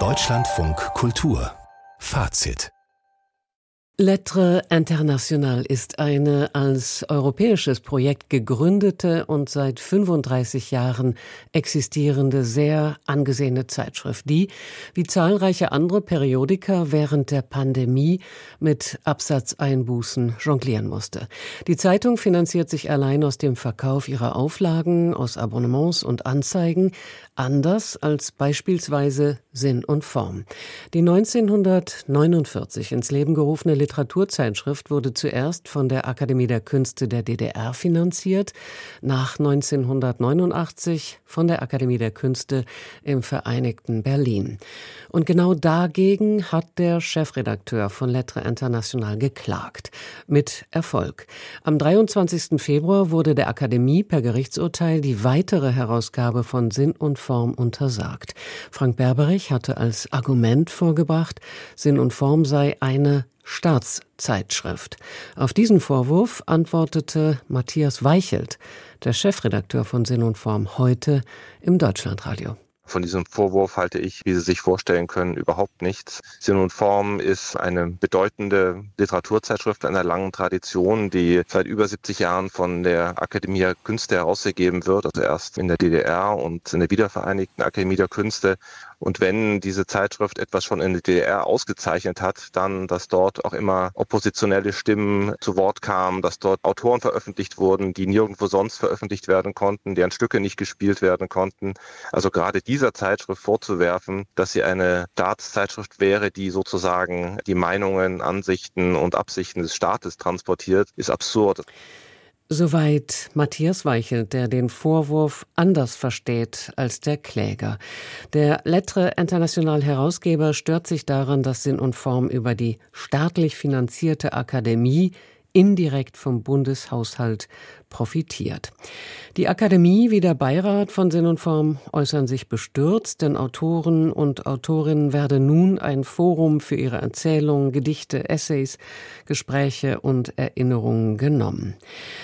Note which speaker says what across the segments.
Speaker 1: Deutschlandfunk Kultur Fazit
Speaker 2: Lettre International ist eine als europäisches Projekt gegründete und seit 35 Jahren existierende sehr angesehene Zeitschrift, die, wie zahlreiche andere Periodika, während der Pandemie mit Absatzeinbußen jonglieren musste. Die Zeitung finanziert sich allein aus dem Verkauf ihrer Auflagen, aus Abonnements und Anzeigen, anders als beispielsweise Sinn und Form. Die 1949 ins Leben gerufene Literaturzeitschrift wurde zuerst von der Akademie der Künste der DDR finanziert, nach 1989 von der Akademie der Künste im Vereinigten Berlin. Und genau dagegen hat der Chefredakteur von Lettre International geklagt. Mit Erfolg. Am 23. Februar wurde der Akademie per Gerichtsurteil die weitere Herausgabe von Sinn und Form untersagt. Frank Berberich hatte als Argument vorgebracht, Sinn und Form sei eine Staatszeitschrift. Auf diesen Vorwurf antwortete Matthias Weichelt, der Chefredakteur von Sinn und Form, heute im Deutschlandradio.
Speaker 3: Von diesem Vorwurf halte ich, wie Sie sich vorstellen können, überhaupt nichts. Sinn und Form ist eine bedeutende Literaturzeitschrift einer langen Tradition, die seit über 70 Jahren von der Akademie der Künste herausgegeben wird, also erst in der DDR und in der wiedervereinigten Akademie der Künste und wenn diese Zeitschrift etwas schon in der DDR ausgezeichnet hat, dann, dass dort auch immer oppositionelle Stimmen zu Wort kamen, dass dort Autoren veröffentlicht wurden, die nirgendwo sonst veröffentlicht werden konnten, deren Stücke nicht gespielt werden konnten. Also gerade dieser Zeitschrift vorzuwerfen, dass sie eine Staatszeitschrift wäre, die sozusagen die Meinungen, Ansichten und Absichten des Staates transportiert, ist absurd.
Speaker 2: Soweit Matthias Weichel, der den Vorwurf anders versteht als der Kläger. Der Lettre International Herausgeber stört sich daran, dass Sinn und Form über die staatlich finanzierte Akademie indirekt vom Bundeshaushalt profitiert. Die Akademie wie der Beirat von Sinn und Form äußern sich bestürzt, denn Autoren und Autorinnen werden nun ein Forum für ihre Erzählungen, Gedichte, Essays, Gespräche und Erinnerungen genommen.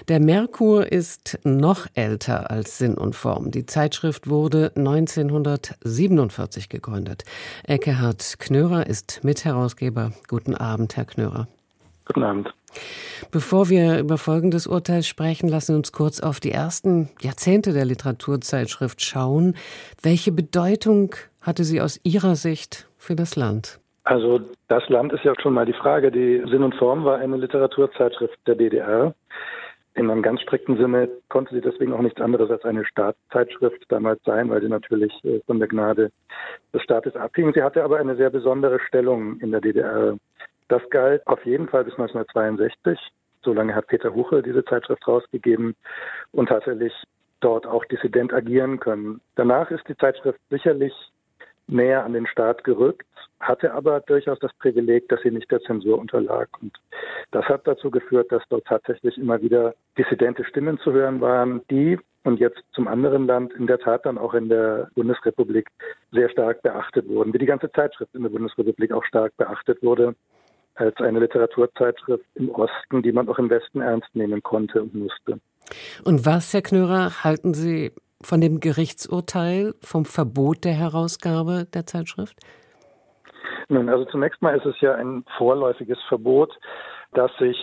Speaker 2: Der Merkur ist noch älter als Sinn und Form. Die Zeitschrift wurde 1947 gegründet. Eckehard Knörer ist Mitherausgeber. Guten Abend, Herr Knörer.
Speaker 4: Guten Abend.
Speaker 2: Bevor wir über folgendes Urteil sprechen, lassen Sie uns kurz auf die ersten Jahrzehnte der Literaturzeitschrift schauen. Welche Bedeutung hatte sie aus Ihrer Sicht für das Land?
Speaker 4: Also das Land ist ja schon mal die Frage. Die Sinn und Form war eine Literaturzeitschrift der DDR. In einem ganz strikten Sinne konnte sie deswegen auch nichts anderes als eine Staatszeitschrift damals sein, weil sie natürlich äh, von der Gnade des Staates abhing. Sie hatte aber eine sehr besondere Stellung in der DDR. Das galt auf jeden Fall bis 1962. Solange hat Peter Huche diese Zeitschrift rausgegeben und tatsächlich dort auch dissident agieren können. Danach ist die Zeitschrift sicherlich näher an den Staat gerückt, hatte aber durchaus das Privileg, dass sie nicht der Zensur unterlag. Und das hat dazu geführt, dass dort tatsächlich immer wieder dissidente Stimmen zu hören waren, die und jetzt zum anderen Land in der Tat dann auch in der Bundesrepublik sehr stark beachtet wurden, wie die ganze Zeitschrift in der Bundesrepublik auch stark beachtet wurde als eine Literaturzeitschrift im Osten, die man auch im Westen ernst nehmen konnte und musste.
Speaker 2: Und was, Herr Knörer, halten Sie von dem Gerichtsurteil, vom Verbot der Herausgabe der Zeitschrift?
Speaker 4: Nun, also zunächst mal ist es ja ein vorläufiges Verbot, das sich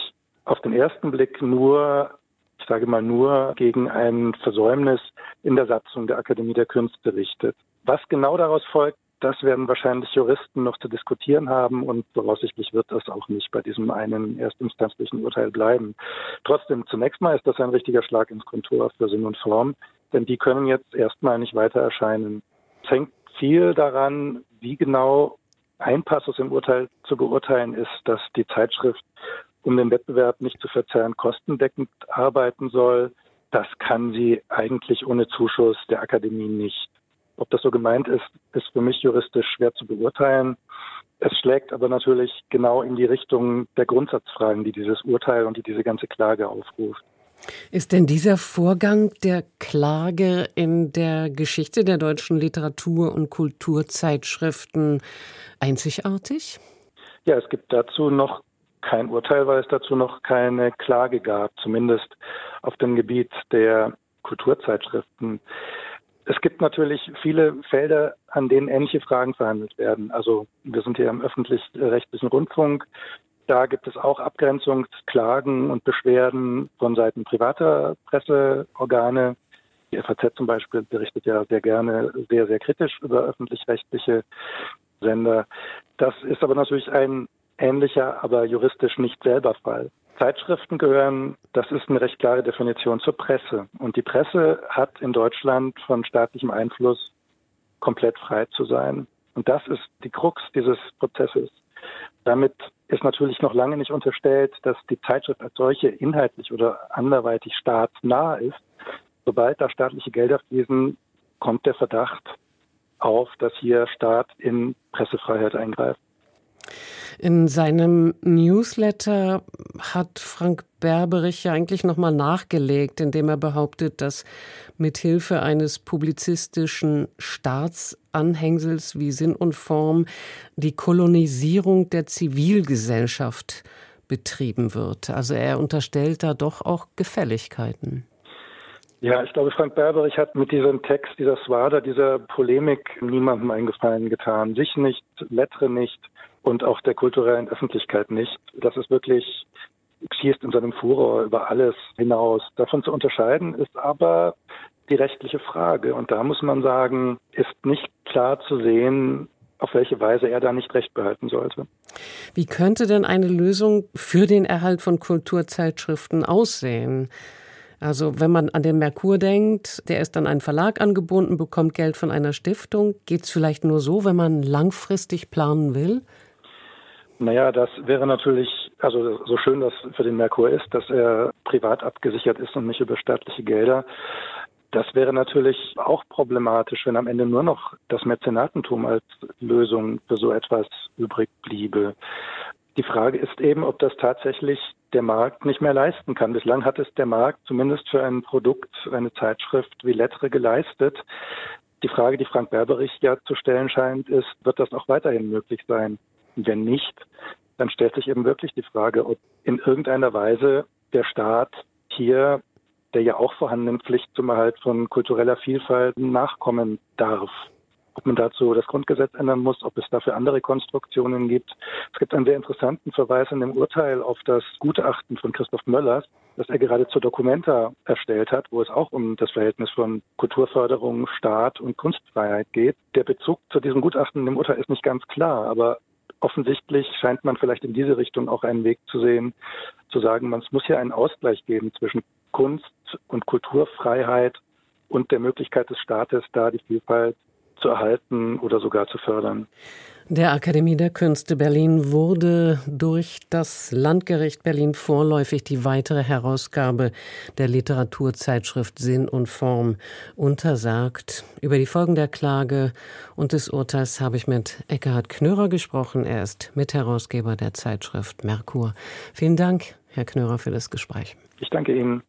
Speaker 4: auf den ersten Blick nur, ich sage mal nur, gegen ein Versäumnis in der Satzung der Akademie der Künste richtet. Was genau daraus folgt, das werden wahrscheinlich Juristen noch zu diskutieren haben und voraussichtlich wird das auch nicht bei diesem einen erstinstanzlichen Urteil bleiben. Trotzdem, zunächst mal ist das ein richtiger Schlag ins Kontor für Sinn und Form, denn die können jetzt erstmal nicht weiter erscheinen. Es hängt viel daran, wie genau ein Passus im Urteil zu beurteilen ist, dass die Zeitschrift, um den Wettbewerb nicht zu verzerren, kostendeckend arbeiten soll. Das kann sie eigentlich ohne Zuschuss der Akademie nicht. Ob das so gemeint ist, ist für mich juristisch schwer zu beurteilen. Es schlägt aber natürlich genau in die Richtung der Grundsatzfragen, die dieses Urteil und die diese ganze Klage aufruft.
Speaker 2: Ist denn dieser Vorgang der Klage in der Geschichte der deutschen Literatur- und Kulturzeitschriften einzigartig?
Speaker 4: Ja, es gibt dazu noch kein Urteil, weil es dazu noch keine Klage gab, zumindest auf dem Gebiet der Kulturzeitschriften. Es gibt natürlich viele Felder, an denen ähnliche Fragen verhandelt werden. Also wir sind hier im öffentlich-rechtlichen Rundfunk. Da gibt es auch Abgrenzungsklagen und Beschwerden von Seiten privater Presseorgane. Die FAZ zum Beispiel berichtet ja sehr gerne sehr, sehr kritisch über öffentlich-rechtliche Sender. Das ist aber natürlich ein ähnlicher, aber juristisch nicht selber Fall. Zeitschriften gehören, das ist eine recht klare Definition zur Presse. Und die Presse hat in Deutschland von staatlichem Einfluss komplett frei zu sein. Und das ist die Krux dieses Prozesses. Damit ist natürlich noch lange nicht unterstellt, dass die Zeitschrift als solche inhaltlich oder anderweitig staatsnah ist. Sobald da staatliche Gelder fließen, kommt der Verdacht auf, dass hier Staat in Pressefreiheit eingreift.
Speaker 2: In seinem Newsletter hat Frank Berberich ja eigentlich nochmal nachgelegt, indem er behauptet, dass mithilfe eines publizistischen Staatsanhängsels wie Sinn und Form die Kolonisierung der Zivilgesellschaft betrieben wird. Also er unterstellt da doch auch Gefälligkeiten.
Speaker 4: Ja, ich glaube, Frank Berberich hat mit diesem Text, dieser Swada, dieser Polemik niemandem einen Gefallen getan. Sich nicht, Lettre nicht und auch der kulturellen Öffentlichkeit nicht. Das ist wirklich, schießt in seinem Furor über alles hinaus. Davon zu unterscheiden ist aber die rechtliche Frage. Und da muss man sagen, ist nicht klar zu sehen, auf welche Weise er da nicht recht behalten sollte.
Speaker 2: Wie könnte denn eine Lösung für den Erhalt von Kulturzeitschriften aussehen? Also wenn man an den Merkur denkt, der ist an einen Verlag angebunden, bekommt Geld von einer Stiftung. Geht es vielleicht nur so, wenn man langfristig planen will?
Speaker 4: Naja, das wäre natürlich, also so schön das für den Merkur ist, dass er privat abgesichert ist und nicht über staatliche Gelder. Das wäre natürlich auch problematisch, wenn am Ende nur noch das Mäzenatentum als Lösung für so etwas übrig bliebe. Die Frage ist eben, ob das tatsächlich der Markt nicht mehr leisten kann. Bislang hat es der Markt zumindest für ein Produkt, eine Zeitschrift wie Lettre geleistet. Die Frage, die Frank Berberich ja zu stellen scheint, ist, wird das auch weiterhin möglich sein? Wenn nicht, dann stellt sich eben wirklich die Frage, ob in irgendeiner Weise der Staat hier der ja auch vorhandenen Pflicht zum Erhalt von kultureller Vielfalt nachkommen darf ob man dazu das Grundgesetz ändern muss, ob es dafür andere Konstruktionen gibt. Es gibt einen sehr interessanten Verweis in dem Urteil auf das Gutachten von Christoph Möllers, das er gerade zur Documenta erstellt hat, wo es auch um das Verhältnis von Kulturförderung, Staat und Kunstfreiheit geht. Der Bezug zu diesem Gutachten dem Urteil ist nicht ganz klar, aber offensichtlich scheint man vielleicht in diese Richtung auch einen Weg zu sehen, zu sagen, man muss hier einen Ausgleich geben zwischen Kunst und Kulturfreiheit und der Möglichkeit des Staates, da die Vielfalt zu erhalten oder sogar zu fördern.
Speaker 2: Der Akademie der Künste Berlin wurde durch das Landgericht Berlin vorläufig die weitere Herausgabe der Literaturzeitschrift Sinn und Form untersagt. Über die Folgen der Klage und des Urteils habe ich mit Eckhard Knörer gesprochen. Er ist Mitherausgeber der Zeitschrift Merkur. Vielen Dank, Herr Knörer, für das Gespräch.
Speaker 4: Ich danke Ihnen.